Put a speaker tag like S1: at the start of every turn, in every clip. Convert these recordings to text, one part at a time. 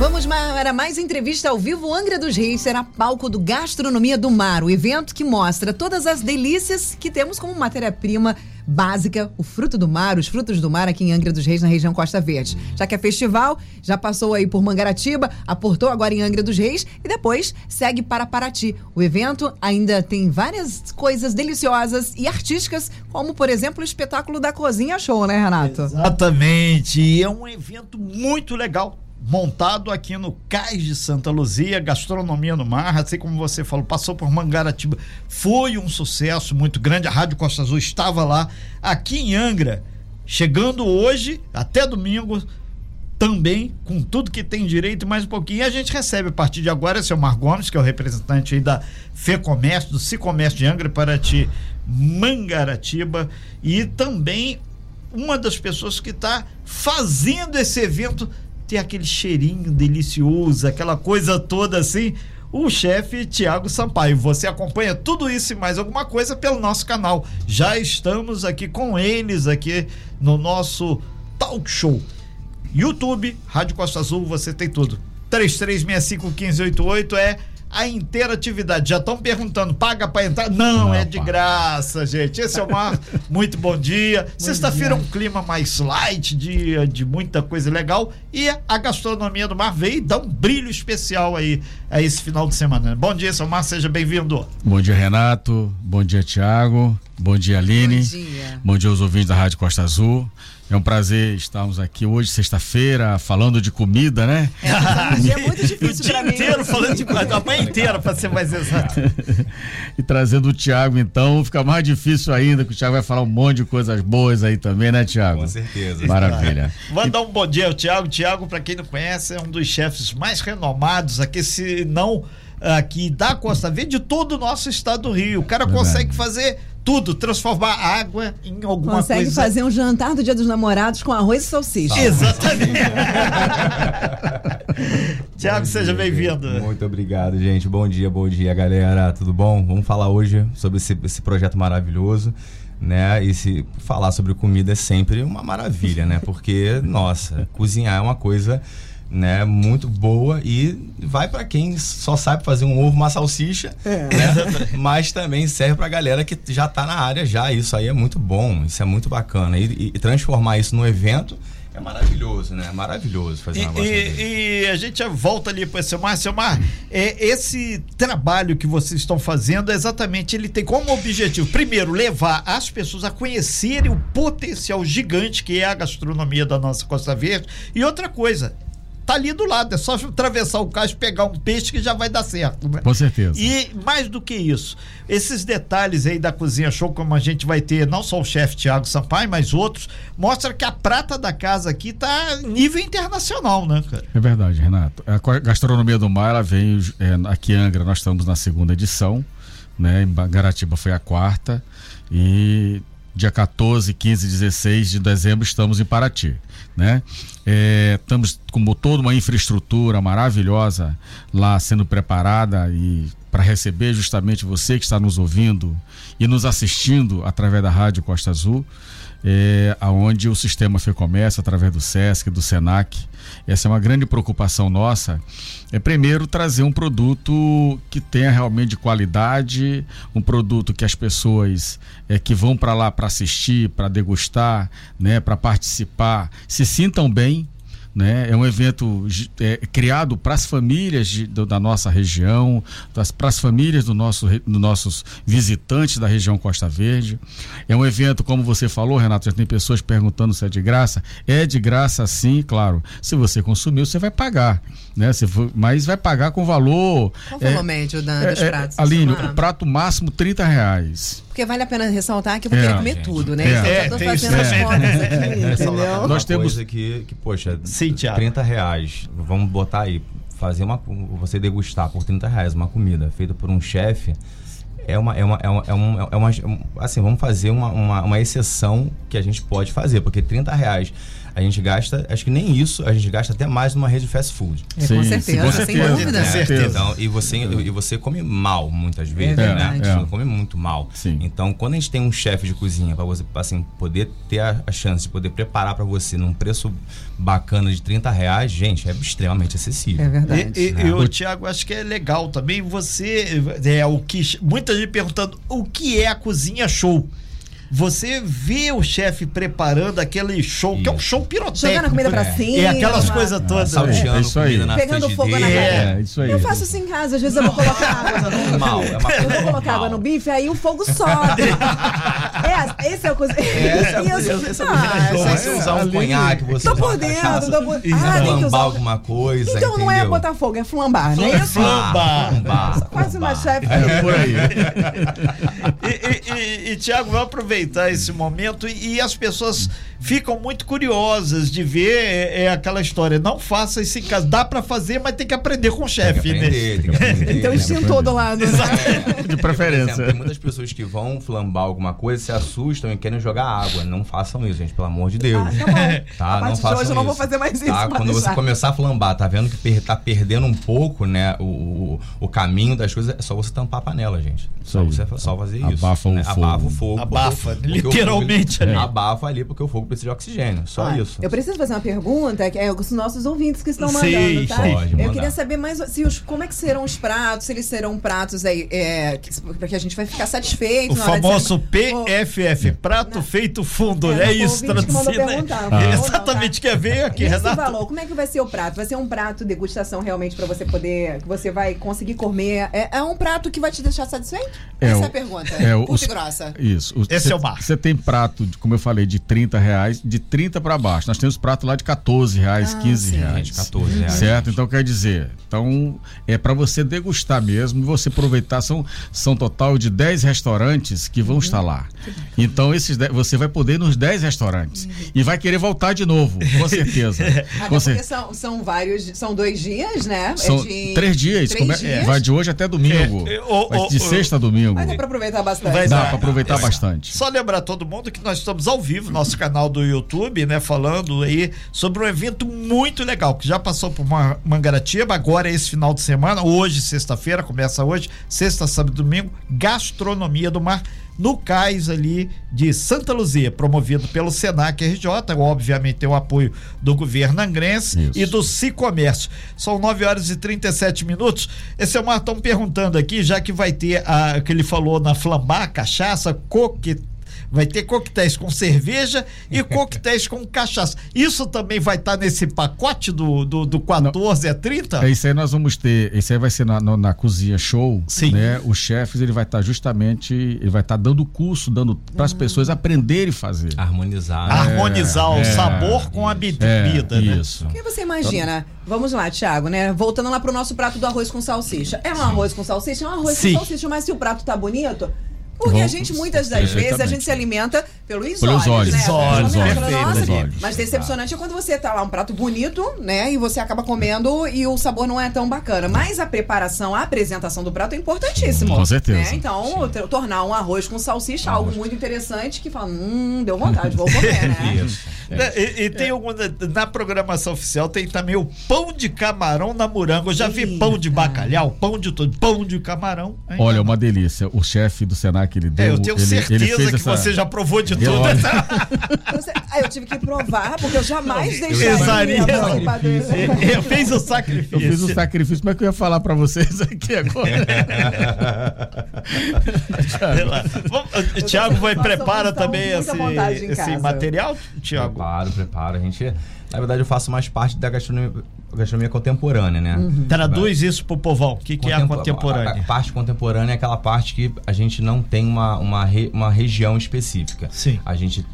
S1: Vamos para mais entrevista ao vivo. Angra dos Reis será palco do Gastronomia do Mar, o evento que mostra todas as delícias que temos como matéria-prima básica, o fruto do mar, os frutos do mar aqui em Angra dos Reis, na região Costa Verde. Já que é festival, já passou aí por Mangaratiba, aportou agora em Angra dos Reis e depois segue para Paraty. O evento ainda tem várias coisas deliciosas e artísticas, como por exemplo o espetáculo da Cozinha Show, né, Renato?
S2: Exatamente. E é um evento muito legal montado aqui no Cais de Santa Luzia, gastronomia no mar, assim como você falou, passou por Mangaratiba, foi um sucesso muito grande, a Rádio Costa Azul estava lá, aqui em Angra, chegando hoje, até domingo, também, com tudo que tem direito e mais um pouquinho, a gente recebe a partir de agora, seu Mar Gomes, que é o representante aí da FEComércio, do Cicomércio de Angra, Paraty, Mangaratiba, e também uma das pessoas que está fazendo esse evento ter aquele cheirinho delicioso, aquela coisa toda assim. O chefe Tiago Sampaio. Você acompanha tudo isso e mais alguma coisa pelo nosso canal. Já estamos aqui com eles aqui no nosso talk show. YouTube, Rádio Costa Azul, você tem tudo. 33651588 é a interatividade. Já estão perguntando, paga para entrar? Não, Não é de graça, gente. Esse é o Mar. Muito bom dia. Sexta-feira um clima mais light, dia de muita coisa legal. E a gastronomia do mar veio dar um brilho especial aí a esse final de semana. Bom dia, seu Mar, seja bem-vindo.
S3: Bom dia, Renato. Bom dia, Tiago. Bom dia, Aline. Bom dia. Bom dia aos ouvintes da Rádio Costa Azul. É um prazer estarmos aqui hoje, sexta-feira, falando de comida, né?
S1: É, dia muito difícil para mim.
S2: inteiro falando de comida, a manhã inteira, para ser mais exato.
S3: e trazendo o Tiago, então, fica mais difícil ainda, que o Tiago vai falar um monte de coisas boas aí também, né, Tiago?
S4: Com certeza.
S3: Maravilha.
S2: Vou dar um bom dia ao Tiago. Tiago, para quem não conhece, é um dos chefes mais renomados aqui, se não aqui da Costa Verde, de todo o nosso estado do Rio. O cara Verdade. consegue fazer tudo, transformar água em alguma
S1: Consegue
S2: coisa.
S1: Consegue fazer um jantar do Dia dos Namorados com arroz e salsicha.
S2: Exatamente. Tiago, seja bem-vindo.
S4: Muito obrigado, gente. Bom dia, bom dia, galera. Tudo bom? Vamos falar hoje sobre esse, esse projeto maravilhoso né? E se falar sobre comida é sempre uma maravilha, né? Porque, nossa, cozinhar é uma coisa né, muito boa e vai para quem só sabe fazer um ovo, uma salsicha, é. né? mas também serve para galera que já está na área já. Isso aí é muito bom, isso é muito bacana e, e transformar isso no evento é maravilhoso, né? É maravilhoso fazer
S2: um e, e, a gente volta ali para o Selmar. Selmar, é, esse trabalho que vocês estão fazendo, exatamente, ele tem como objetivo, primeiro, levar as pessoas a conhecerem o potencial gigante que é a gastronomia da nossa Costa Verde. E outra coisa, tá ali do lado, é só atravessar o cais, pegar um peixe que já vai dar certo. Né?
S3: Com certeza.
S2: E mais do que isso, esses detalhes aí da Cozinha Show, como a gente vai ter, não só o chefe Tiago Sampaio, mas outros, mostra que a prata da casa aqui tá nível internacional, né, cara?
S3: É verdade, Renato. A gastronomia do mar, ela veio é, aqui em Angra, nós estamos na segunda edição, né? Em Garatiba foi a quarta e dia 14, 15 e 16 de dezembro estamos em Paraty, né? É, estamos com toda uma infraestrutura maravilhosa lá sendo preparada e para receber justamente você que está nos ouvindo e nos assistindo através da Rádio Costa Azul, é, aonde o sistema FEComércio, através do SESC, do SENAC, essa é uma grande preocupação nossa, é primeiro trazer um produto que tenha realmente qualidade, um produto que as pessoas é, que vão para lá para assistir, para degustar, né, para participar, se sintam bem, né? É um evento é, criado para as famílias de, do, da nossa região, para as famílias do nosso, dos nossos visitantes da região Costa Verde. É um evento, como você falou, Renato, já tem pessoas perguntando se é de graça. É de graça, sim, claro. Se você consumiu, você vai pagar. Né? Se for, mas vai pagar com valor.
S1: Qual foi é, o médio da, é, dos é, pratos?
S3: Aline, o prato máximo 30 reais.
S1: Porque vale a pena ressaltar que eu vou é, querer comer gente. tudo, né? É,
S2: então, eu tô fazendo as contas
S4: aqui, entendeu? Nós temos que, que poxa, Sim, 30 reais. Vamos botar aí, fazer uma. Você degustar por 30 reais uma comida feita por um chefe. É uma, é uma, é uma, é uma, é uma, assim, vamos fazer uma, uma, uma, exceção que a gente pode fazer, porque 30 reais a gente gasta, acho que nem isso, a gente gasta até mais numa rede de fast food.
S1: É, com
S3: Sim,
S1: certeza,
S3: com
S1: sem
S3: certeza.
S1: dúvida.
S2: Com certeza.
S4: Então, e você, e você come mal muitas vezes,
S1: É
S4: né?
S1: verdade.
S4: Você
S3: É.
S4: come muito mal.
S3: Sim.
S4: Então, quando a gente tem um chefe de cozinha para você assim, poder ter a, a chance de poder preparar para você num preço bacana de 30 reais, gente, é extremamente acessível.
S1: É verdade.
S2: E,
S4: né?
S2: e o Tiago, acho que é legal também você é o que muita gente perguntando o que é a cozinha show. Você vê o chefe preparando aquele show, que é um show pirotécnico.
S1: Jogando a comida pra
S4: É.
S1: cima.
S2: É aquelas coisas todas.
S4: Salteando
S3: É isso aí.
S4: na
S1: Pegando fogo na cara.
S3: É, isso aí.
S1: Eu faço isso em casa, às vezes eu vou colocar água.
S4: Normal, é uma
S1: Eu vou colocar água no bife, aí o fogo sobe. é, esse é o coisa.
S4: Essa é a coisa- essa é a
S1: Ah,
S4: coisa-
S1: gente,
S4: você usar um conhaque, você
S1: Tô por
S4: uma
S1: dentro, tô por- Ah, tem que
S4: flambar
S1: usar-
S4: alguma coisa,
S1: Então não é botar fogo, é flambar, não é isso?
S2: Flambar.
S4: Flambar.
S1: Quase uma chefe.
S3: É por aí.
S2: E, e, e, e, Tiago, vai aproveitar esse momento e, e as pessoas ficam muito curiosas de ver é, é aquela história. Não faça isso em casa. Dá pra fazer, mas tem que aprender com o
S4: Tem que
S2: chefe, né?
S4: aprender, tem que aprender.
S1: Então extintor do lado, né?
S3: De
S4: Por
S3: preferência.
S4: exemplo, tem muitas pessoas que vão flambar alguma coisa, se assustam e querem jogar água. Não façam isso, gente, pelo amor de Deus.
S1: Ah, tá.
S4: Tá,
S1: A
S4: não façam
S1: hoje eu não vou
S4: isso.
S1: fazer mais isso,
S4: Tá? Quando você
S1: deixar.
S4: começar a flambar, tá vendo que per, tá perdendo um pouco, né, o, o, o caminho das coisas, é só você tampar a panela, gente. Só, você, só fazer isso.
S3: Abafa o
S4: né?
S3: fogo.
S4: Abafa o fogo.
S2: Abafa,
S4: o- porque o
S2: literalmente
S4: fogo,
S2: ali.
S4: Abafa ali, porque o fogo precisa de oxigênio. Só
S1: Ó,
S4: isso.
S1: Eu preciso fazer uma pergunta, que é os nossos ouvintes que estão
S2: Sim,
S1: mandando, tá?
S4: pode
S1: eu
S4: mandar.
S1: queria saber mais se os, como é que serão os pratos, se eles serão pratos aí, é, que- porque a gente vai ficar satisfeito.
S2: O
S1: na hora de
S2: famoso
S1: ser-
S2: PFF, prato
S1: Não.
S2: feito fundo,
S1: É,
S2: né? É
S1: o
S2: isso,
S1: não
S2: né?
S1: falou não,
S2: Exatamente,
S1: tá?
S2: que veio aqui,
S1: Nesse
S2: Renato.
S1: valor, como é que vai ser o prato? Vai ser um prato degustação realmente pra você poder, que você vai conseguir comer? É, é um prato que vai te deixar satisfeito?
S3: É,
S1: Essa
S3: o-
S1: é a pergunta.
S3: é, o-
S1: Curta
S3: os-
S1: e grossa.
S3: Isso.
S2: Esse
S3: cê-
S2: é o bar.
S3: Você tem prato, de- como eu falei, de 30 reais, de 30 para baixo. Nós temos prato lá de 14 reais,
S1: Ah,
S3: 15
S1: sim.
S3: reais.
S4: Gente, 14 reais.
S3: Certo? Então quer dizer, então é para você degustar mesmo, você aproveitar. São, são total de 10 restaurantes que
S1: Uhum.
S3: vão estar lá. Então esses 10 você vai poder ir nos 10 restaurantes e vai querer voltar de novo, com certeza. Com
S1: porque
S3: cer-
S1: são, são vários, são dois dias, né? É
S3: São
S1: de-
S3: três dias,
S1: três
S3: come-
S1: dias?
S3: vai de hoje até domingo.
S2: É, é,
S3: de sexta a domingo.
S1: Mas dá pra aproveitar bastante.
S2: Vai
S3: Dá
S2: dar.
S3: para aproveitar
S2: É.
S3: bastante.
S2: Só lembrar todo mundo que nós estamos ao vivo, nosso canal do YouTube, né? Falando aí sobre um evento muito legal, que já passou por Ma- Mangaratiba, agora é esse final de semana, hoje, sexta-feira, começa hoje, sexta, sábado e domingo, Gastronomia do Mar, no cais ali de Santa Luzia, promovido pelo Senac RJ, obviamente tem o apoio do governo angrense
S3: Isso.
S2: e do Cicomércio. São 9 horas e 37 minutos. Esse é o Martão perguntando aqui, já que vai ter a que ele falou na Flambá, cachaça, coquetel. Vai ter coquetéis com cerveja e coquetéis com cachaça. Isso também vai estar nesse pacote do, do, do 14 a 30?
S3: É isso aí nós vamos ter. Isso aí vai ser na, na, na cozinha show.
S2: Sim.
S3: Né? Os chefes ele vai estar justamente, ele vai estar dando curso, dando para as pessoas aprenderem a fazer.
S4: Harmonizar. né?
S2: Harmonizar o
S3: é,
S2: sabor com a
S3: É,
S2: bebida, né?
S3: isso.
S1: O que você imagina? Vamos lá, Thiago, né? Voltando lá pro nosso prato do arroz com salsicha. É um arroz com salsicha? É um arroz
S2: Sim.
S1: com salsicha, mas se o prato tá bonito. Porque a
S3: Vamos-
S1: gente, muitas das vezes, a gente se alimenta pelos,
S3: Pelos
S1: olhos,
S3: olhos.
S1: né?
S2: Os olhos,
S1: nossa,
S3: pelos olhos.
S1: Mas decepcionante é quando você tá lá um prato bonito, né? E você acaba comendo e o sabor não é tão bacana. Mas a preparação, a apresentação do prato é importantíssimo.
S3: Com certeza.
S1: né? Então, t- tornar um arroz com salsicha algo muito interessante que fala, hum, deu vontade, vou comer, né?
S4: Isso.
S2: Né, E, e tem alguma. Na programação oficial tem também o pão de camarão na moranga. Eu já vi pão de bacalhau, pão de tudo, pão de camarão. ainda
S3: Olha,
S2: não.
S3: uma delícia. O chefe do Senac ele deu.
S2: É, eu tenho
S3: ele,
S2: certeza
S3: ele fez
S2: que
S3: essa-
S2: você já provou de
S3: Eu-
S2: tudo.
S1: Você- Ah, eu tive que provar, porque eu jamais
S2: eu
S1: deixaria desse.
S2: Eu fiz o sacrifício.
S3: Eu fiz o sacrifício, como é que eu ia falar pra vocês aqui agora?
S2: Tiago vai prepara também esse, esse material, Tiago?
S4: Preparo, preparo. A gente, na verdade, eu faço mais parte da gastronomia, gastronomia contemporânea, né?
S1: Uhum.
S2: Traduz isso pro povão. O que, que é a
S4: Contempo-
S2: contemporânea?
S4: A, a parte contemporânea é aquela parte que a gente não tem uma, uma, re- uma região específica.
S2: Sim.
S4: A gente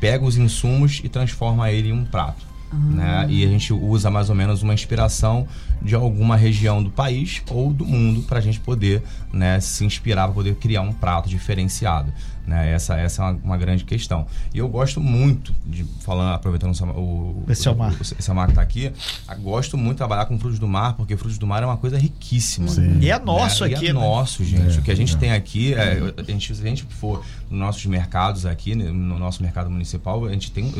S4: pega os insumos e transforma ele em um prato. Né? E a gente usa mais ou menos uma inspiração de alguma região do país ou do mundo para a gente poder né, se inspirar para poder criar um prato diferenciado. Né? Essa, essa é uma, uma, grande questão. E eu gosto muito de, falando, aproveitando o,
S2: esse é o,
S4: mar. O, esse é mar que está aqui, gosto muito de trabalhar com frutos do mar, porque frutos do mar é uma coisa riquíssima.
S2: Sim. E é nosso
S4: né?
S2: aqui.
S4: E é
S2: né?
S4: nosso, gente. É, o que a gente é. tem aqui, é, a gente, se a gente for nos nossos mercados aqui, né, no nosso mercado municipal, a gente tem,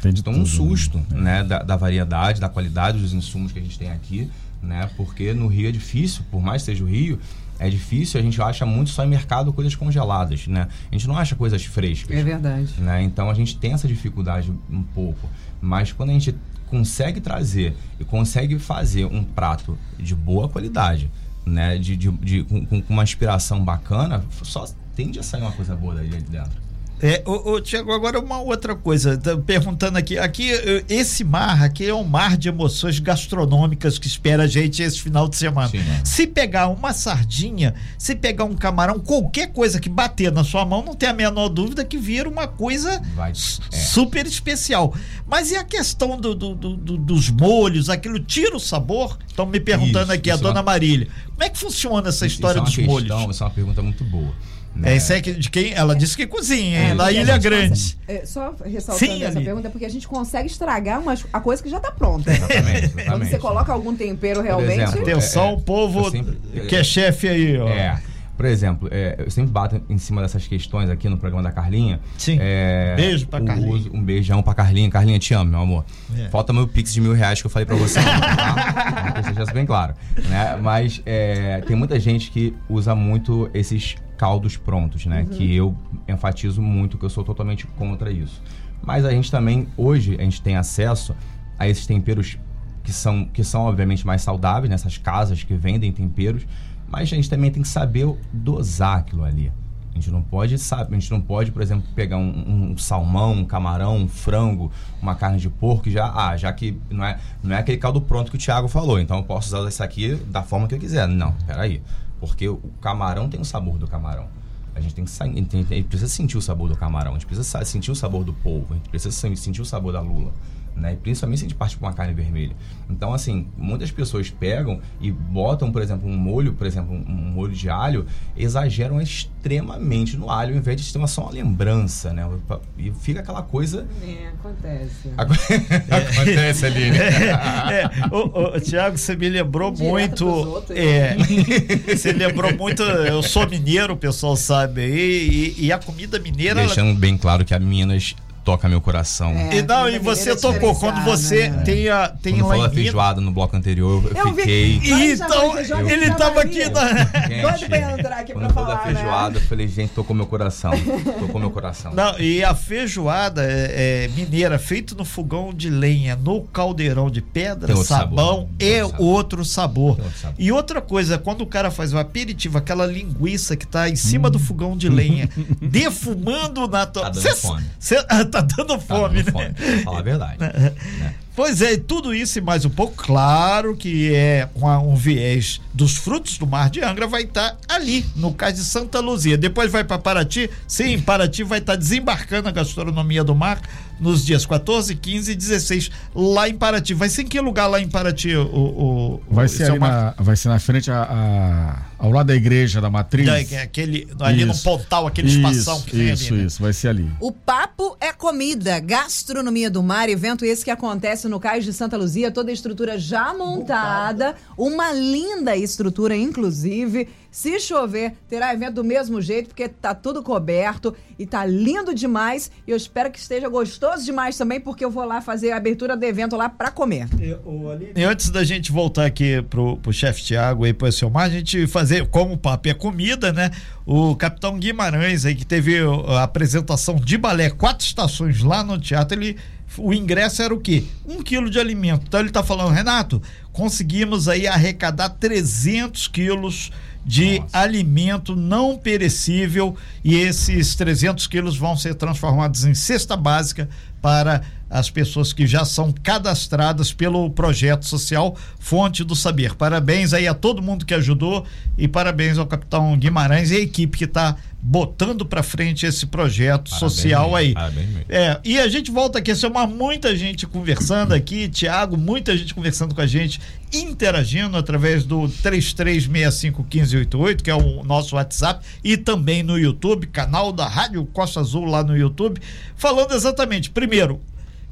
S4: tem, tem um né? susto né, da, da variedade, da qualidade dos insumos que a gente tem aqui né? Porque no Rio é difícil, por mais que seja o Rio, é difícil, a gente acha muito só em mercado coisas congeladas, né? A gente não acha coisas frescas.
S1: É verdade.
S4: Né? Então a gente tem essa dificuldade um pouco. Mas quando a gente consegue trazer e consegue fazer um prato de boa qualidade, né? De, de, de com, com, uma inspiração bacana, só tende a sair uma coisa boa daí de dentro.
S2: É, ô, ô, Tiago, agora uma outra coisa, tá perguntando aqui, aqui esse mar aqui é um mar de emoções gastronômicas que espera a gente esse final de semana. Sim, né? Se pegar uma sardinha, se pegar um camarão, qualquer coisa que bater na sua mão, não tem a menor dúvida que vira uma coisa Vai, é. super especial. Mas e a questão do, do, do, dos molhos, aquilo tira o sabor? Estão me perguntando isso, aqui, a dona é uma... Marília. Como é que funciona essa isso, história
S4: isso
S2: é dos
S4: questão,
S2: molhos?
S4: Essa é uma pergunta muito boa.
S2: Né? É, isso é de quem ela disse que cozinha, é, na Ilha Grande. Consegue,
S1: é, só ressaltando Sim, essa ali. pergunta, porque a gente consegue estragar uma, a coisa que já está pronta.
S4: Exatamente, exatamente.
S1: Quando você coloca algum tempero realmente.
S2: Exemplo, Atenção, é, o povo sempre, que é chefe aí, ó.
S4: É. Por exemplo, é, eu sempre bato em cima dessas questões aqui no programa da Carlinha.
S2: Sim.
S4: É,
S2: Beijo pra Carlinha.
S4: Um beijão pra Carlinha. Carlinha, te amo, meu amor. É. Falta meu pix de mil reais que eu falei pra você. tá? que seja bem claro. Né? Mas é, tem muita gente que usa muito esses caldos prontos, né? Uhum. Que eu enfatizo muito, que eu sou totalmente contra isso. Mas a gente também, hoje, a gente tem acesso a esses temperos que são, que são obviamente mais saudáveis, nessas casas que vendem temperos, mas a gente também tem que saber dosar aquilo ali. A gente não pode, sabe, a gente não pode, por exemplo, pegar um, um, salmão, um camarão, um frango, uma carne de porco já, ah, já que não é, não é aquele caldo pronto que o Thiago falou, então eu posso usar isso aqui da forma que eu quiser. Não, peraí. Porque o camarão tem o sabor do camarão. A gente tem que precisa sentir o sabor do camarão, a gente precisa sentir o sabor do polvo, a gente precisa sentir o sabor da lula né? E principalmente se a gente parte com uma carne vermelha. Então, assim, muitas pessoas pegam e botam, por exemplo, um molho, por exemplo, um, molho de alho, exageram extremamente no alho, ao invés de ter uma, só uma lembrança, né? E fica aquela coisa.
S1: É, acontece.
S4: acontece ali, né?
S2: É, é. O, o, Tiago, você me lembrou Direto muito. Outros, é, né? você lembrou muito. Eu sou mineiro, o pessoal sabe aí, e, e a comida mineira.
S4: Deixando ela... bem claro que a Minas toca meu coração.
S2: É, e não, e você tocou quando você né? tem a tem
S4: quando lá feijoada no bloco anterior, eu, eu fiquei.
S2: Vi... Então, eu, ele tava aqui na
S1: pra entrar aqui
S4: quando pra falar, da né? feijoada, né? eu falei, gente, tocou meu coração. tocou meu coração.
S2: Não, e a feijoada é, é mineira feito no fogão de lenha, no caldeirão de pedra, sabão é outro, outro sabor. Outro sabor. E outra coisa, quando o cara faz o aperitivo, aquela linguiça que tá em cima hum. do fogão de lenha, defumando na tua.
S4: Tá dando cê, fome.
S2: Cê, tá dando fome, tá dando
S4: né? Fome, falar a verdade. né?
S2: Pois é, tudo isso e mais um pouco, claro que é um viés dos frutos do mar de Angra, vai estar tá ali, no cais de Santa Luzia. Depois vai para Paraty, sim, Paraty vai estar tá desembarcando a gastronomia do mar nos dias 14, 15 e 16, lá em Paraty. Vai ser em que lugar lá em Paraty? O, o,
S3: vai, ser ali na, vai ser na frente a, a, ao lado da igreja da matriz. Da,
S2: aquele, ali isso. no pontal, aquele isso, espação que tem
S3: Isso, ali, né? isso, vai ser ali.
S1: O papo é comida, gastronomia do mar, evento esse que acontece no Cais de Santa Luzia, toda a estrutura já montada, uma linda estrutura, inclusive. Se chover, terá evento do mesmo jeito, porque tá tudo coberto e tá lindo demais. E eu espero que esteja gostoso demais também, porque eu vou lá fazer a abertura do evento lá para comer.
S2: E, e, antes da gente voltar aqui pro, pro chefe Tiago e pro Selmar, a gente fazer, como o papo é comida, né? O capitão Guimarães aí, que teve a apresentação de balé, quatro estações lá no teatro, ele o ingresso era o quê? Um quilo de alimento. Então ele está falando, Renato, conseguimos aí arrecadar 300 quilos de Nossa. alimento não perecível e esses 300 quilos vão ser transformados em cesta básica para as pessoas que já são cadastradas pelo projeto social Fonte do Saber. Parabéns aí a todo mundo que ajudou e parabéns ao capitão Guimarães e a equipe que está botando para frente esse projeto
S4: Parabéns
S2: social aí.
S4: parabéns.
S2: É, e a gente volta aqui, uma muita gente conversando aqui, Tiago, muita gente conversando com a gente, interagindo através do 33651588, que é o nosso WhatsApp, e também no YouTube, canal da Rádio Costa Azul lá no YouTube, falando exatamente, primeiro,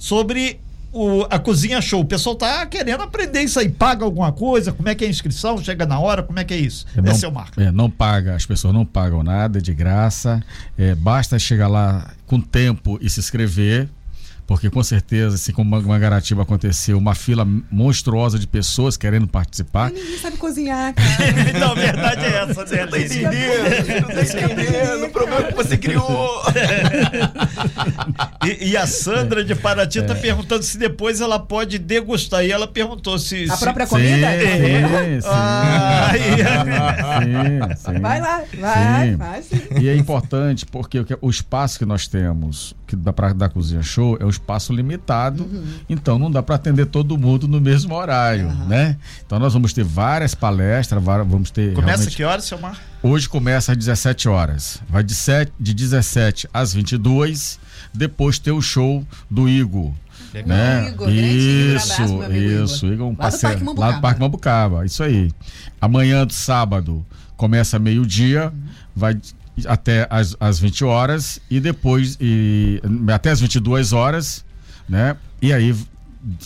S2: sobre o, a cozinha show. O pessoal tá querendo aprender isso aí. Paga alguma coisa? Como é que é a inscrição? Chega na hora? Como é que é isso?
S3: não,
S2: Esse é o Marco.
S3: é, não paga, as pessoas não pagam nada, é de graça. É, basta chegar lá com tempo e se inscrever. Porque com certeza, assim como Mangaratiba aconteceu, uma fila monstruosa de pessoas querendo participar.
S1: Ninguém sabe cozinhar, cara.
S2: Não, a verdade é essa, né, Aline?
S4: Não tá entendendo o problema que você criou.
S2: E, e a Sandra de Paraty tá perguntando se depois ela pode degustar. E ela perguntou se.
S1: A
S2: se-
S1: própria
S3: Sim,
S1: comida?
S3: sim, sim.
S2: Ah,
S3: Sim, sim.
S1: Vai lá, vai,
S3: Sim.
S1: vai sim.
S3: E é importante porque o o espaço que nós temos que dá para da cozinha show é um espaço limitado, então não dá para atender todo mundo no mesmo horário, né? Então nós vamos ter várias palestras, va- vamos ter
S2: Começa
S3: realmente-
S2: que horas, seu Mar?
S3: Hoje começa às 17 horas. Vai de, sete, de 17 às 22. Depois tem o show do Igor. Né?
S1: Igor,
S3: isso,
S1: abraço,
S3: isso.
S1: Igor.
S3: Igor é um
S1: Lá do
S3: parceiro.
S1: Parque
S3: Lá
S1: Mambucaba.
S3: do Parque Mambucaba. Isso aí. Amanhã do sábado começa meio-dia, vai até às, às 20 horas e depois e, até às 22 horas, né? E aí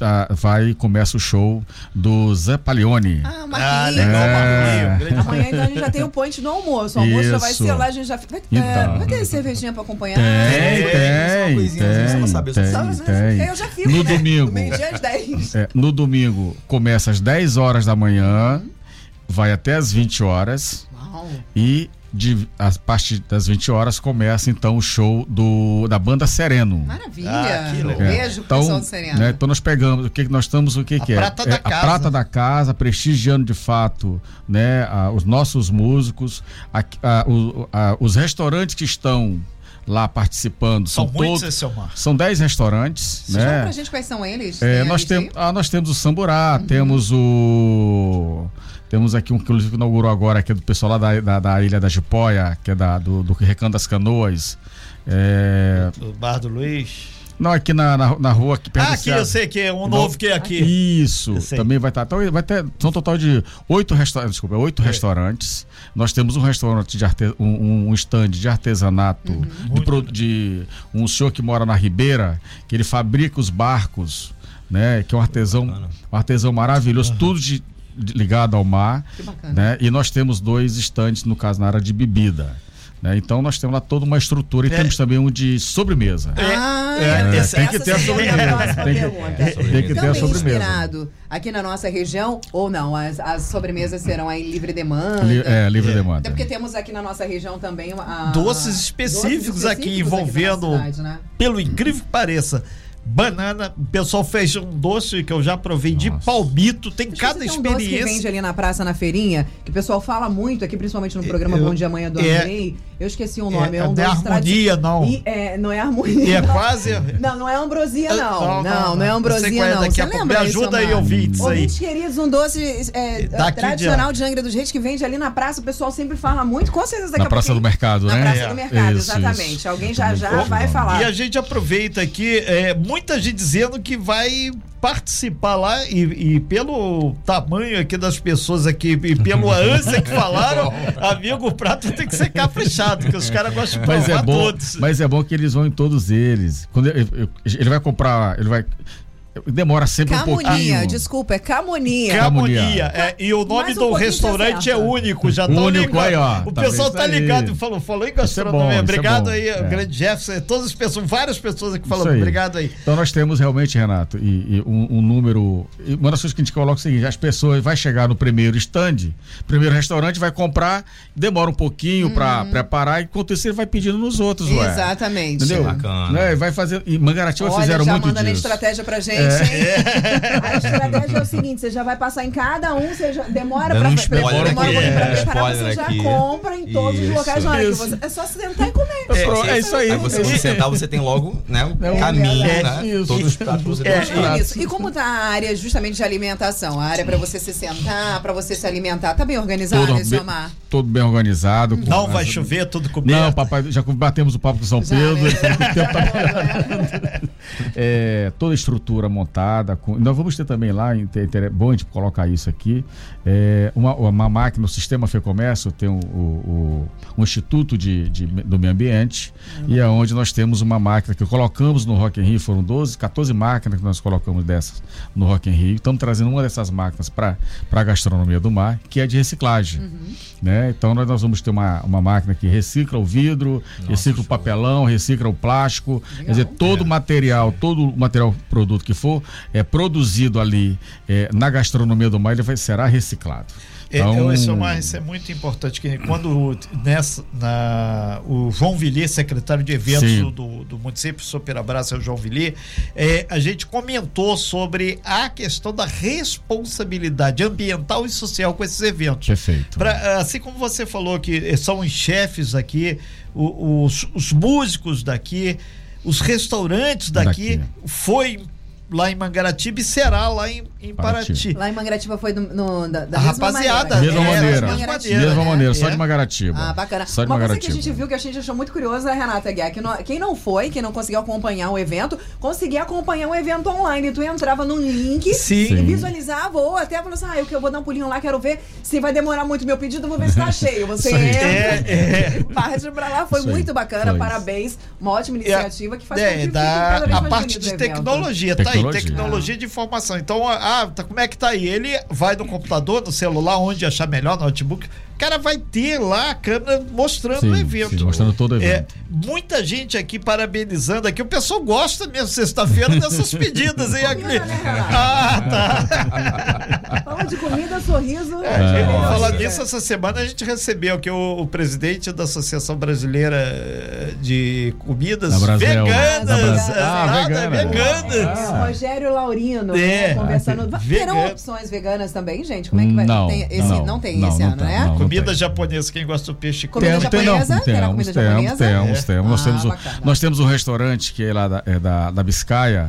S3: ah, vai começa o show do Zé Palione.
S1: Ah,
S2: Ah, legal,
S3: É.
S1: Amanhã então a gente já tem o point no almoço. O almoço já vai
S3: Isso.
S1: ser lá, a gente já. Vai, é,
S3: Então.
S1: vai ter cervejinha pra acompanhar.
S3: Tem,
S4: É,
S3: tem,
S4: uma coisinha, saber,
S3: tem,
S4: só
S3: tem,
S4: pra
S1: Eu
S3: tem.
S1: já fico,
S3: No
S1: né?
S3: domingo.
S1: Do às 10.
S3: É, no domingo começa às 10 horas da manhã, vai até às 20 horas
S1: Uau.
S3: e de, a partir das 20 horas começa então o show do, da banda Sereno.
S1: Maravilha.
S2: Ah, que
S1: um
S2: legal.
S1: beijo pro pessoal do Sereno.
S3: né, então nós pegamos o que que nós estamos o que
S2: A
S3: que é?
S2: prata
S3: É
S2: da
S3: a
S2: casa.
S3: prata da casa prestigiando de fato né a- os nossos músicos a- a- o- a- os restaurantes que estão lá participando
S2: São
S3: são,
S2: muitos,
S3: todos
S2: esse seu Mar.
S3: são 10 restaurantes
S1: Vocês falam
S3: né
S1: pra gente quais são eles?
S3: é,
S1: a
S3: nós, tem, ah, nós temos o Samburá,
S1: Uhum.
S3: temos o. Temos aqui um que inaugurou agora, que é do pessoal lá da, da, da Ilha da Jipoia, que é da, do, do Recanto das Canoas. É,
S2: O Bar do Luiz.
S3: não, aqui na, na, na rua que perto
S2: Ah, aqui eu sei que é um novo que é aqui.
S3: Isso, também vai estar. Então, vai ter, são um total de oito restaurantes. Desculpa, oito
S2: É.
S3: restaurantes. Nós temos um restaurante de arte, um, um stand de artesanato
S2: Uhum.
S3: de, pro- de um senhor que mora na Ribeira, que ele fabrica os barcos, né? Que é um artesão, um artesão maravilhoso, tudo de- de- ligado ao mar.
S1: Que bacana.
S3: Né? E nós temos dois estandes, no caso, na área de bebida. né? Então nós temos lá toda uma estrutura e
S2: É.
S3: temos também um de sobremesa.
S1: Ah,
S2: É,
S1: essa
S2: tem
S3: que ter a sobremesa. Tem que- tem que ter a
S1: Também
S3: sobremesa.
S1: inspirado aqui na nossa região, ou não, as, as sobremesas serão aí livre demanda.
S3: Li- é, livre
S2: É.
S3: demanda.
S1: Até porque temos aqui na nossa região também a,
S2: Doces específicos aqui envolvendo-
S1: na cidade, né?
S2: Pelo incrível que pareça, banana. O pessoal fez um doce que eu já provei de
S3: Nossa.
S2: palmito. Tem
S1: Deixa
S2: cada
S1: tem um doce que vende
S2: experiência.
S1: ali na praça, na feirinha, que o pessoal fala muito aqui, principalmente no programa
S2: Eu-
S1: Bom Dia Amanhã do
S2: é-
S1: Andrei. Eu esqueci o nome.
S2: é-
S1: É, um
S2: não é
S1: doce
S2: harmonia,
S1: tradi-
S2: não.
S1: E, é, não é harmonia.
S2: E é
S1: não.
S2: quase.
S1: Não, não é ambrosia, não.
S2: Não,
S1: Não,
S2: não,
S1: não, é
S2: não. Sei
S1: ambrosia,
S2: é
S1: não.
S2: daqui
S1: Você
S2: a pouco.
S1: lembra
S2: Me
S1: isso,
S2: ajuda aí, ouvintes aí.
S1: Ouvintes queridos, um doce é, tradicional
S2: de-
S1: de Angra dos Reis que vende ali na praça. O pessoal sempre fala muito. Com certeza daqui
S3: Na
S1: a
S3: Praça
S1: pouquinho-
S3: do Mercado,
S1: Na
S3: né?
S1: Praça
S2: É.
S1: do Mercado,
S3: Isso,
S1: exatamente.
S3: isso.
S1: Alguém já já
S3: Muito
S1: vai falar.
S2: E a gente aproveita aqui, é, muita gente dizendo que vai participar lá e, e pelo tamanho aqui das pessoas aqui e pela ânsia que falaram, amigo, o prato tem que ser caprichado, que os caras gostam de
S3: Mas é bom,
S2: todos.
S3: mas é bom que eles vão em todos eles. Quando ele, ele vai comprar, ele vai demora sempre um
S1: Camonia,
S3: pouquinho.
S1: desculpa, é camonia.
S2: Camonia.
S3: Camonia.
S2: É, e o nome
S1: Mais um
S2: do restaurante é único, já tá
S3: Único,
S2: ligado.
S3: aí, ó,
S2: O
S3: tá
S2: pessoal tá ligado e falou, falou em
S3: Isso é
S2: gastronomia.
S3: bom, é
S2: obrigado
S3: bom.
S2: aí,
S3: É.
S2: o grande Jefferson, todas as pessoas, várias pessoas aqui falando, obrigado aí.
S3: Então nós temos realmente, Renato, e, e um, um número. e Uma das coisas que a gente coloca é o seguinte: as pessoas vai chegar no primeiro stand, primeiro restaurante, vai comprar, demora um pouquinho pra preparar, enquanto isso ele vai pedindo nos outros, ué.
S1: Exatamente.
S3: Entendeu?
S4: Bacana.
S3: Né? Vai fazer. E Mangaratiba
S1: Olha,
S3: fizeram
S1: já
S3: muito
S1: mandando a
S3: disso.
S1: estratégia pra gente. Hein? A estratégia é o seguinte: você já vai passar em cada um, você já demora
S4: Dando
S1: pra,
S4: spoiler
S1: demora
S4: aqui,
S1: um pouquinho pra
S4: é,
S1: preparar, você já
S4: aqui.
S1: compra em todos os
S4: Isso.
S1: locais na hora que
S3: Isso.
S1: você. É só sentar e comer.
S3: Pronto, é isso aí.
S4: Aí você, você sentar, você tem logo né, o
S1: É
S4: caminho,
S1: verdade.
S4: né?
S3: Isso.
S4: Todos os pratos você
S2: É,
S4: tem que
S1: Isso. E como tá a área justamente de alimentação? A área pra você se sentar, pra você se alimentar, tá bem organizada,
S3: Todo
S1: esse
S3: bem,
S1: Omar?
S3: todo bem organizado. com
S2: Não vai chover, tudo coberto.
S3: Não, papai, já batemos o papo com São
S1: Já,
S3: Pedro.
S1: né?
S3: ele falou que o tempo tá É, toda a estrutura montada. Com, nós vamos ter também lá, é bom a gente colocar isso aqui, é, uma, uma máquina, o sistema FEComércio tem o, o, o- o Instituto de, de- do Meio Ambiente, e é onde nós temos uma máquina que colocamos no Rock in Rio, foram 12, 14 máquinas que nós colocamos dessas no Rock in Rio. Estamos trazendo uma dessas máquinas para a gastronomia do mar, que é de reciclagem. Né? Então nós, nós vamos ter uma, uma máquina que recicla o vidro, recicla o papelão, recicla o plástico, quer dizer, todo o material, todo o material produto que for é produzido ali é, na gastronomia do mar, ele vai, será reciclado.
S2: É,
S3: Então,
S2: isso, é uma- isso é muito importante. Que quando nessa, na, o João Villiers, secretário de eventos
S3: Sim.
S2: do, do município, super abraço ao João Villiers, é, a gente comentou sobre a questão da responsabilidade ambiental e social com esses eventos.
S3: Perfeito.
S2: Pra, assim como você falou que são os chefes aqui, o- os, os músicos daqui, os restaurantes daqui,
S3: Daqui.
S2: foi lá em Mangaratiba e será lá em, em
S3: Paraty.
S2: Paraty.
S1: Lá em Mangaratiba foi do- no, da, da
S2: A
S1: mesma
S2: rapaziada,
S1: maneira.
S3: Mesma
S2: É,
S3: maneira.
S2: mesma
S1: Mangaratiba,
S2: maneira,
S3: Mesma
S1: né?
S3: maneira, só
S2: É.
S3: de Magaratiba.
S1: Ah, bacana.
S3: Só de
S1: Uma coisa que a gente viu que a gente achou muito curiosa, Renata Guiar, que não- quem não foi, quem não conseguiu acompanhar o evento, conseguia acompanhar o evento online. Tu entrava num link
S2: Sim.
S1: e
S3: Sim.
S1: visualizava, ou até falou assim: ah, eu, que eu vou dar um pulinho lá, quero ver se vai demorar muito meu pedido, vou ver se tá cheio. Você entra,
S2: É, é.
S1: parte pra lá, foi
S3: Isso aí.
S1: muito bacana,
S3: Foi.
S1: parabéns. Uma ótima iniciativa que faz com
S2: É,
S1: que fique
S2: da, a parte de
S1: o evento.
S2: Tecnologia, aí,
S3: Tecnologia.
S2: de informação. Então, ah, tá, como é que tá aí? Ele vai no computador, no celular, onde achar melhor, no notebook. O cara vai ter lá a câmera mostrando
S3: Sim,
S2: o evento.
S3: sim, mostrando todo o
S2: É,
S3: evento.
S2: muita gente aqui parabenizando aqui. O pessoal gosta mesmo sexta-feira dessas pedidas, hein, Agli?
S1: né?
S2: Ah, tá.
S1: Fala de comida, sorriso.
S2: É, gente,
S1: É.
S2: vamos falar disso essa semana a gente recebeu aqui o, o presidente da Associação Brasileira eh, de Comidas
S3: Da Brasel.
S2: Veganas. Ah,
S3: Ah, vegana.
S2: veganas.
S3: Ah.
S1: Rogério Laurino,
S2: É.
S1: né, conversando.
S2: Ah,
S1: Terão opções veganas também, gente? Como é que vai?
S3: Não,
S1: tem esse, não,
S3: não,
S1: tem
S3: não,
S1: esse
S3: não
S1: ano,
S3: tem,
S1: né?
S3: não.
S2: Comida
S3: tem.
S2: japonesa, quem gosta do peixe
S1: Comida.
S3: Tem-
S1: japonesa?
S3: Não,
S1: Terá
S3: temos,
S1: comida
S3: temos,
S1: japonesa?
S3: temos,
S2: É.
S3: temos. Nós
S1: Ah,
S3: temos, o- nós temos um restaurante que é lá da, é da, da Biscaia,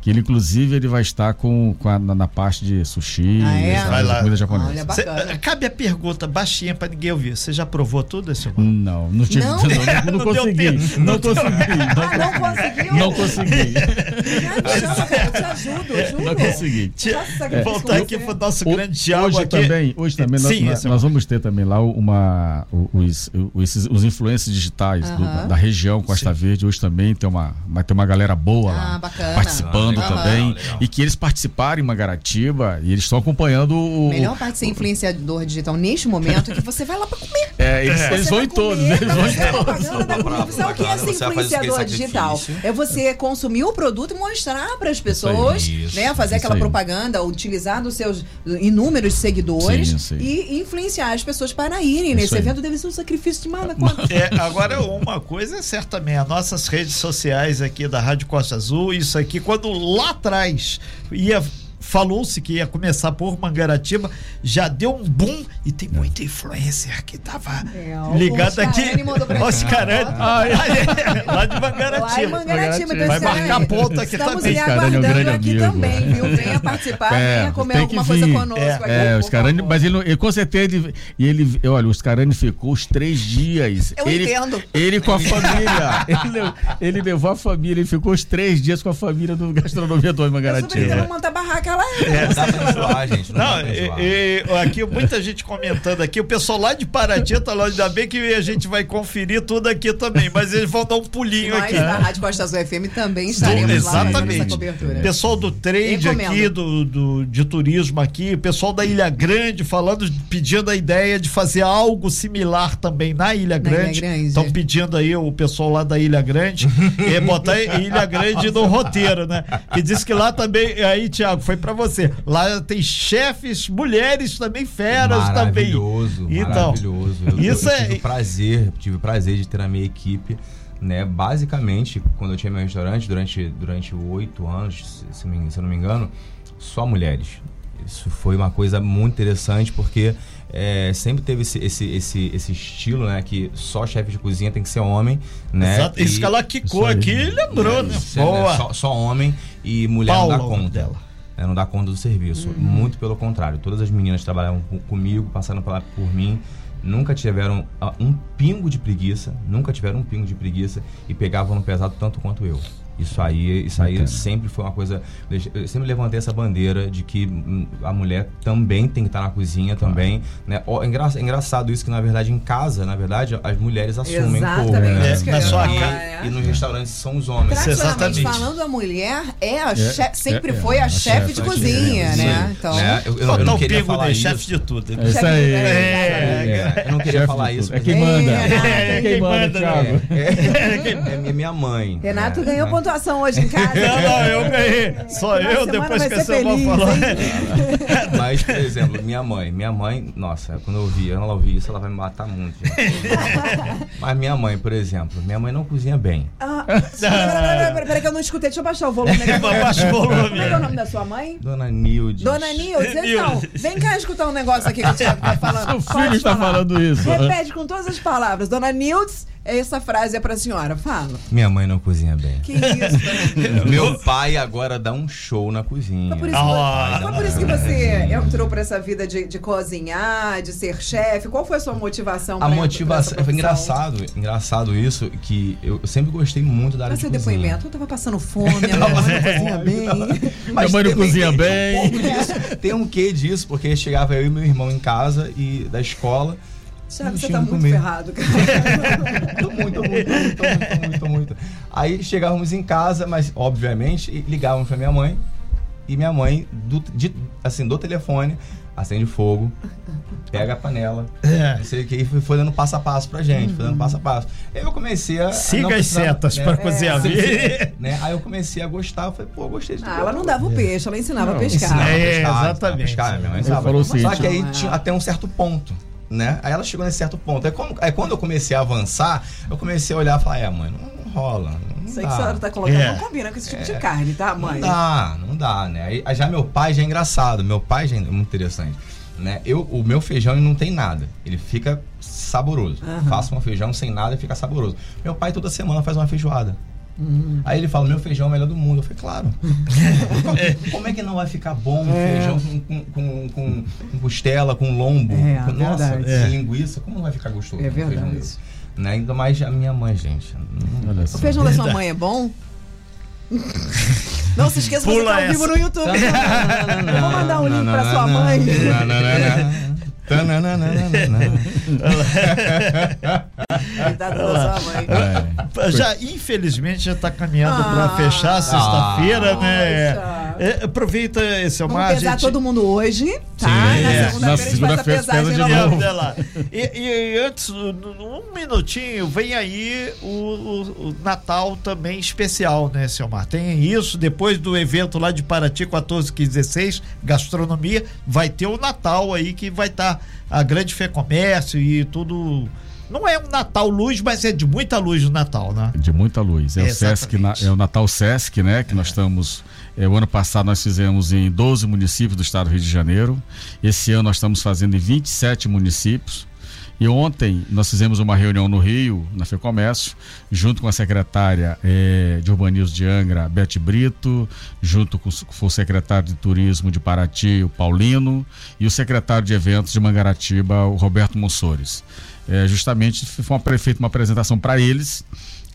S3: que ele inclusive ele vai estar com, com a- na, na parte de sushi,
S1: Ah, é?
S2: lá.
S3: comida japonesa.
S1: Olha,
S2: Cê-
S1: bacana.
S2: cabe a pergunta baixinha pra ninguém ouvir. Você já provou tudo esse
S3: Não, não tive,
S1: Não?
S3: não, não, consegui, não consegui,
S1: não conseguiu?
S3: não consegui,
S1: eu te ajudo, eu juro.
S3: não consegui.
S1: Sacrifício
S2: Voltar aqui
S1: você.
S2: pro nosso
S3: O-
S2: grande Thiago
S3: hoje
S2: aqui.
S3: também, hoje também nós,
S2: Sim,
S3: nós,
S2: é
S3: nós vamos ter também lá uma os, os, os influencers digitais do-
S1: Aham.
S3: da região Costa Verde. Hoje também tem uma vai ter uma galera boa
S1: Ah,
S3: lá
S1: bacana.
S3: participando
S4: Ah,
S1: legal.
S3: também
S2: Legal, legal.
S3: e que eles participaram em Mangaratiba e eles estão acompanhando o
S1: Melhor parte de ser influenciador digital neste momento é que você vai lá pra comer.
S3: é, eles, eles
S1: Você
S3: vão em todos,
S1: comer,
S3: eles vão em todos.
S1: propaganda da comida. Sabe o que é ser influenciador digital? É você consumir o produto e mostrar para as pessoas,
S4: Isso,
S1: né? Fazer aquela
S3: aí.
S1: propaganda, utilizar dos seus inúmeros seguidores
S3: Sim, sim.
S1: e influenciar as pessoas para irem
S3: Isso
S1: nesse
S3: aí.
S1: evento. Deve ser um sacrifício de conta.
S2: É, agora, uma coisa é certa também, as nossas redes sociais aqui da Rádio Costa Azul, isso aqui, quando lá atrás ia. Falou-se que ia começar por Mangaratiba, já deu um boom e tem muita influencer que tava
S1: É, o
S2: ligado aqui.
S1: Oscarani mandou pra mim.
S2: Oscarani. Ah, é, lá de
S1: Lá em
S2: Mangaratiba.
S1: Mangaratiba, então
S2: Vai marcar
S1: aí.
S2: ponto aqui
S1: Estamos
S2: também.
S3: cara é um
S1: aguardando
S3: grande
S1: aqui
S3: amigo.
S1: também, viu? Venha participar,
S3: É,
S1: venha comer
S3: que
S1: alguma coisa conosco
S2: É,
S1: aqui.
S3: É,
S1: por
S3: os Carani,
S1: favor.
S3: mas ele, ele com certeza ele, e ele, olha, os Carani ficou os três dias.
S1: Eu
S3: ele,
S1: entendo.
S3: Ele com a família. ele, levou, ele levou a família, ele ficou os três dias com a família do Gastronomia do
S1: Eu super entendo
S3: Mangaratiba.
S1: montar barraca lá.
S4: Não dá pra enjoar, gente. Não,
S2: Não,
S4: dá pra enjoar.
S2: e, e, aqui muita gente comentando aqui, o pessoal lá de Paraty tá lá, ainda bem que a gente vai conferir tudo aqui também, mas eles vão dar um pulinho
S1: Nós
S2: aqui.
S1: da Rádio Costa Azul FM também estaremos lá essa
S2: Exatamente.
S1: cobertura.
S2: Pessoal do trade
S1: Recomendo.
S2: aqui, do, do- de turismo aqui, pessoal da Ilha Grande falando, pedindo a ideia de fazer algo similar também na Ilha
S1: Na
S2: Grande.
S1: Grande.
S2: Estão pedindo aí o pessoal lá da Ilha Grande, é botar Ilha Grande no roteiro, né? Que diz que lá também, aí Tiago, foi pra você, lá tem chefes, mulheres também feras também.
S4: Maravilhoso,
S2: Então,
S4: maravilhoso. Eu,
S2: isso
S4: eu
S2: é-
S4: tive o prazer, tive o prazer de ter na minha equipe né? Basicamente, quando eu tinha meu restaurante, durante durante oito anos, se, se eu não me engano, só mulheres. Isso foi uma coisa muito interessante porque é, sempre teve esse, esse, esse, esse estilo, né? Que só chefe de cozinha tem que ser homem, né?
S2: Exato. Isso
S4: E-
S2: que ela quicou aqui, lembrou, né?
S4: isso, né,
S2: Boa.
S4: Só, só homem e mulher
S2: Paula,
S4: não dá conta.
S2: dela.
S4: Né, não dá conta do serviço. Muito pelo contrário. Todas as meninas trabalhavam co- comigo, passaram pela, por mim, nunca tiveram ah, um pingo de preguiça, nunca tiveram um pingo de preguiça e pegavam no pesado tanto quanto eu. Isso aí, isso aí sempre foi uma coisa. Eu sempre levantei essa bandeira de que hum, a mulher também tem que estar na cozinha também. Né? Ó, é engra- é engraçado isso que, na verdade, em casa, na verdade, as mulheres assumem
S1: Exatamente.
S4: pouco.
S2: É,
S1: que eu
S2: na sua casa.
S1: é.
S4: E, e nos restaurantes são os homens.
S2: Exatamente.
S1: falando, a mulher é a che- sempre
S3: é,
S1: foi
S3: é,
S1: a
S3: a
S1: chefe
S3: chefe,
S1: de cozinha,
S3: chefe,
S1: né? Então,
S4: Né? Eu, eu, eu
S2: Falta
S4: não
S2: o
S4: queria falar
S2: de
S4: isso.
S2: chefe de tudo.
S3: É isso aí.
S2: É,
S4: É, eu não queria
S3: Chefe
S4: falar isso.
S3: É quem manda.
S1: É,
S3: É quem manda, Thiago.
S4: É, é minha- mãe.
S1: Renato
S4: né?
S1: ganhou pontuação hoje em casa.
S2: Não, não, eu ganhei. Só
S1: Final
S2: eu,
S1: de
S2: depois que essa
S1: feliz,
S2: falou.
S4: Mas, por exemplo, minha mãe. Minha mãe, nossa, quando eu ouvir, ela ouvir isso, ela vai me matar muito. Mas minha mãe, por exemplo, minha mãe não cozinha bem.
S1: Ah, peraí, peraí, que eu não escutei. Deixa eu baixar o volume.
S2: Baixa o volume.
S1: Como é que é o nome da sua mãe?
S4: Dona Nilde.
S1: Dona Nildes, então, vem cá escutar um negócio aqui que o Thiago tá falando.
S3: Seu filho está falando isso.
S1: Repete com todas as palavras. Dona Nildes, essa frase é pra senhora. Fala.
S4: Minha mãe não cozinha bem.
S1: Que isso?
S4: Meu pai agora dá um show na cozinha.
S1: Foi por isso,
S2: Ah,
S1: que, foi por isso que você entrou pra essa vida de, de cozinhar, de ser chefe. Qual foi a sua motivação?
S4: A
S1: pra- pra
S4: motivação.
S1: essa
S4: Foi engraçado, engraçado isso, que eu sempre gostei muito da área
S1: Qual
S4: de
S1: seu
S4: cozinha.
S1: depoimento? Eu tava passando fome, minha mãe não cozinha bem.
S3: Minha mãe não cozinha
S4: tem-
S3: bem.
S4: Tem um, disso, tem um quê disso, porque chegava eu e meu irmão em casa e da escola.
S1: Thiago, você tá muito ferrado, cara.
S4: Muito, muito, muito, muito, tô muito. Aí chegávamos em casa, mas obviamente ligávamos pra minha mãe e minha mãe, do, de- assim, do telefone, acende fogo, pega a panela,
S2: É.
S4: não sei o que, e foi, dando passo a passo pra gente, foi dando passo a passo. Aí eu comecei a. a
S2: Siga as setas
S4: né,
S2: para cozinhar.
S4: sim, sim, né? Aí eu comecei a gostar, eu falei, pô, gostei de
S1: Ah, ela não dava o peixe, ela ensinava a
S3: Não,
S1: pescar.
S4: Ensinava a
S2: É,
S4: pescar, ensinava a
S2: exatamente.
S4: pescar, minha mãe ensinava.
S3: falou
S4: Só que aí tinha até um certo ponto, né? Aí ela chegou nesse certo ponto. Aí quando, aí quando eu comecei a avançar, eu comecei a olhar e falar, é, mãe, não, não rola. Não
S1: Sei
S4: dá.
S1: que a senhora tá colocando,
S2: É.
S1: não combina com esse tipo de carne, tá,
S4: Não
S1: mãe?
S4: dá, não dá, né? Aí, aí já meu pai já é engraçado, meu pai já é muito interessante. Né? Eu, o meu feijão não tem nada, ele fica saboroso.
S1: Aham.
S4: Faço um feijão sem nada e fica saboroso. Meu pai toda semana faz uma feijoada.
S1: Hum.
S4: Aí ele fala, meu feijão é o melhor do mundo. Eu falei, claro. Como é que não vai ficar bom um
S1: É.
S4: feijão com, com, com, com- costela, com lombo?
S1: É,
S4: com, nossa.
S2: É.
S4: linguiça? Como não vai ficar gostoso
S1: É
S4: um feijão
S1: verdade.
S4: desse? Né? Ainda mais a minha mãe, gente. Não-
S3: Olha
S1: O
S3: só.
S1: feijão da sua mãe é bom? Não se esqueça você
S2: Pula
S1: tá ao vivo
S2: essa.
S1: no YouTube. Eu vou mandar um link pra sua mãe. Coitada da sua mãe.
S3: É.
S2: Já, infelizmente, já está caminhando
S1: Ah.
S2: para fechar sexta-feira, né?
S1: Poxa.
S2: É, aproveita esse
S1: Vamos
S2: mar,
S1: pesar
S2: gente.
S1: todo mundo hoje, tá?
S3: Sim,
S1: na
S3: é.
S1: segunda-feira
S3: Na
S1: a gente faz a
S3: segunda-feira
S1: pesagem
S3: pesa de novo.
S2: Lá. E, e antes, um minutinho, vem aí o, o- o Natal também especial, né, Selmar? Tem isso, depois do evento lá de Paraty, 14, 15, 16, gastronomia, vai ter o Natal aí que vai estar a Grande Fé Comércio e tudo. Não é um Natal luz, mas é de muita luz o Natal, né?
S3: De muita luz. É o
S2: Exatamente.
S3: Sesc, na- é o Natal Sesc, né? Que nós estamos. É, o ano passado nós fizemos em 12 municípios do estado do Rio de Janeiro. Esse ano nós estamos fazendo em 27 municípios. E ontem nós fizemos uma reunião no Rio, na FEComércio, junto com a secretária eh, de Urbanismo de Angra, Bete Brito, junto com, com o secretário de Turismo de Paraty, o Paulino, e o secretário de Eventos de Mangaratiba, o Roberto Monsores. Eh, justamente foi uma, feita uma apresentação para eles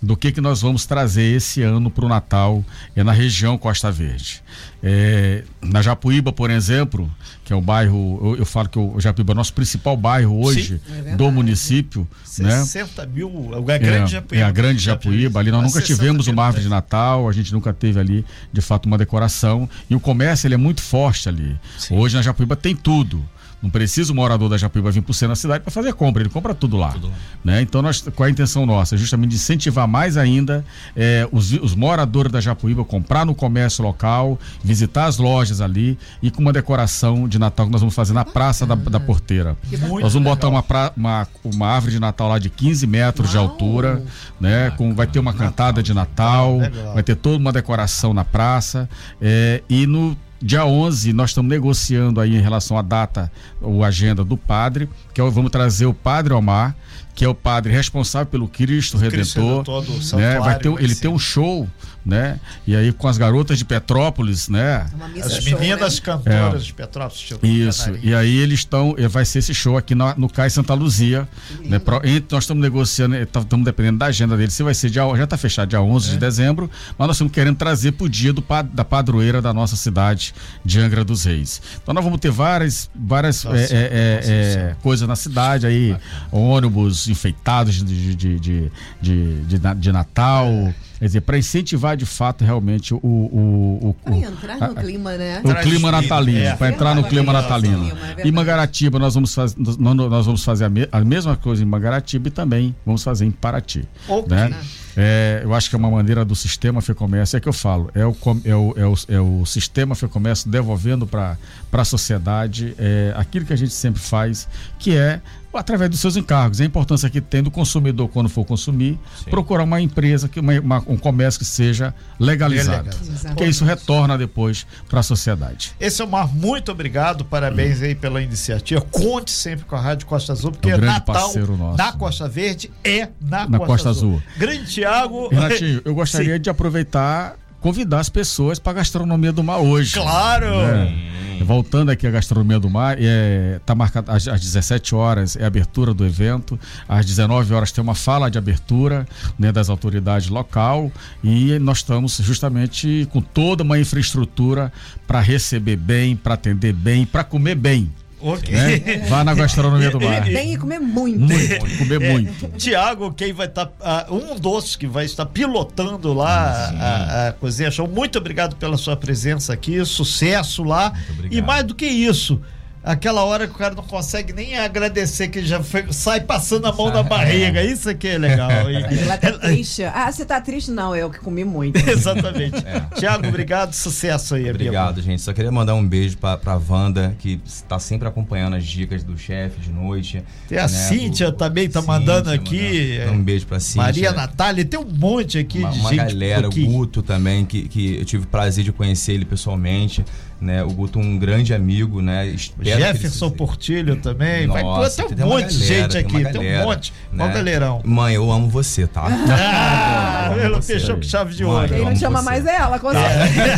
S3: do que, que nós vamos trazer esse ano para o Natal é, na região Costa Verde. É, na Japuíba, por exemplo, que é o bairro, eu, eu falo que o Japuíba é o nosso principal bairro hoje
S1: É verdade.
S3: do município, né?
S2: 60 mil, a grande
S3: É,
S2: Japuíba.
S3: é a grande Japuíba. Ali nós nunca
S2: 60
S3: tivemos uma árvore de. Natal, a gente nunca teve ali, de fato, uma decoração. E o comércio ele é muito forte ali.
S2: Sim.
S3: Hoje na Japuíba tem tudo. Não precisa o morador da Japuíba vir para o centro da cidade para fazer compra, ele compra tudo lá. Tudo lá. Né? Então, nós, qual é a intenção nossa? Justamente de incentivar mais ainda é, os, os moradores da Japuíba a comprar no comércio local, visitar as lojas ali e com uma decoração de Natal que nós vamos fazer na Praça da, da Porteira. Nós vamos botar uma, pra, uma, uma árvore de Natal lá de 15 metros Uau. de altura, né? Com, vai ter uma cantada de Natal, vai ter toda uma decoração na praça. É, e no Dia 11, nós estamos negociando aí em relação à data, ou agenda do padre, que é, vamos trazer o padre Omar, que é o padre responsável pelo Cristo, Cristo Redentor. Redentor né? vai ter, ele tem um show né? E aí com as garotas de Petrópolis, né?
S2: As meninas show, né? cantoras é. de Petrópolis.
S3: Isso. E aí eles estão, eh, vai ser esse show aqui na, no Cais Santa Luzia, né? Pro, nós estamos negociando, estamos eh, dependendo da agenda dele, se vai ser dia, já está fechado dia 11 é. de dezembro, mas nós estamos querendo trazer para o dia do, da padroeira da nossa cidade de Angra dos Reis. Então nós vamos ter várias, várias nossa, é, é, é coisas na cidade aí, ônibus enfeitados de, de, de, de, de, de Natal. É. Quer dizer, para incentivar de fato realmente o. o, o
S1: para entrar no clima, né?
S3: O clima natalino, é. para entrar no clima natalino. É e Mangaratiba, nós vamos, faz, nós vamos fazer a, me, a, mesma coisa em Mangaratiba e também vamos fazer em Paraty. Okay. Né? É, eu acho que é uma maneira do sistema FEComércio, é que eu falo, é o, é o, é o, é o sistema FEComércio devolvendo para a sociedade é, aquilo que a gente sempre faz, que é através dos seus encargos. A importância que tem do consumidor, quando for consumir, Sim. procurar uma empresa, que, uma, uma, um comércio que seja legalizado. Legal. Porque isso retorna depois para a sociedade.
S2: Esse é o Mar, muito obrigado, parabéns hum. aí pela iniciativa. Conte sempre com a Rádio Costa Azul, porque é um Natal na Costa Verde é na, na Costa, Costa Azul. Azul. Grande Tiago.
S3: Renatinho, eu gostaria Sim. de aproveitar convidar as pessoas para a gastronomia do mar hoje.
S2: Claro! Né?
S3: Voltando aqui à gastronomia do mar, é, tá marcado às, às 17 horas é a abertura do evento, às 19 horas tem uma fala de abertura né, das autoridades local e nós estamos justamente com toda uma infraestrutura para receber bem, para atender bem, para comer bem. Ok. Né? Vá na gastronomia do mar.
S1: Tem que comer muito.
S3: Muito, comer é, muito.
S2: Tiago, quem vai estar. Tá, uh, um dos que vai estar pilotando lá a, a, Cozinha Show. Muito obrigado pela sua presença aqui. Sucesso lá. E mais do que isso aquela hora que o cara não consegue nem agradecer que já foi, sai passando a mão na barriga. Isso aqui é legal.
S1: Ela tá triste. Ah, você tá triste? Não, eu que comi muito.
S2: Exatamente. É. Tiago, obrigado, sucesso aí.
S4: Obrigado, amigo. gente. Só queria mandar um beijo pra, pra Wanda, que está sempre acompanhando as dicas do chefe de noite.
S2: Tem a né? Cíntia também tá Cíntia, mandando aqui.
S4: Mandando um beijo pra Cíntia.
S2: Maria Natália, tem um monte aqui
S4: uma,
S2: de
S4: uma
S2: gente.
S4: Uma galera, o Guto também, que, que eu tive o prazer de conhecer ele pessoalmente né? O Guto um grande amigo, né?
S2: Espero Jefferson ele... Portilho também. Nossa, Vai, pô, tem um monte de gente aqui, tem, galera, tem, um monte. Né? galerão.
S4: Mãe, eu amo você, tá?
S2: Ah, ela fechou com chave de ouro.
S1: Quem não chama você. mais é ela, com tá. certeza.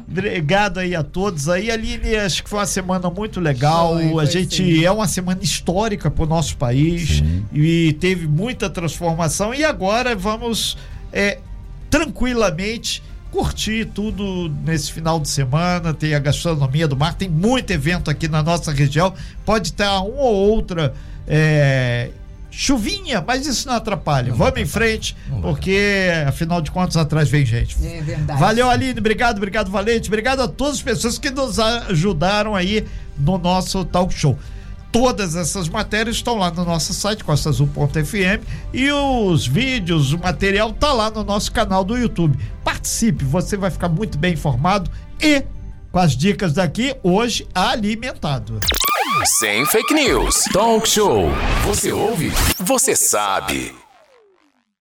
S2: Obrigado aí a todos aí. Aline, acho que foi uma semana muito legal. Foi, foi a gente sim. é uma semana histórica para o nosso país sim. e teve muita transformação. E agora vamos é, tranquilamente curtir tudo nesse final de semana. Tem a gastronomia do mar, tem muito evento aqui na nossa região. Pode estar uma ou outra. É, chuvinha, mas isso não atrapalha. Não Vamos em frente, porque afinal de contas atrás vem gente.
S1: É verdade.
S2: Valeu, Aline, obrigado, obrigado, Valente, obrigado a todas as pessoas que nos ajudaram aí no nosso talk show. Todas essas matérias estão lá no nosso site, costaazul.fm, e os vídeos, o material tá lá no nosso canal do YouTube. Participe, você vai ficar muito bem informado e com as dicas daqui, hoje alimentado.
S5: Sem fake news. Talk show. Você ouve? Você sabe.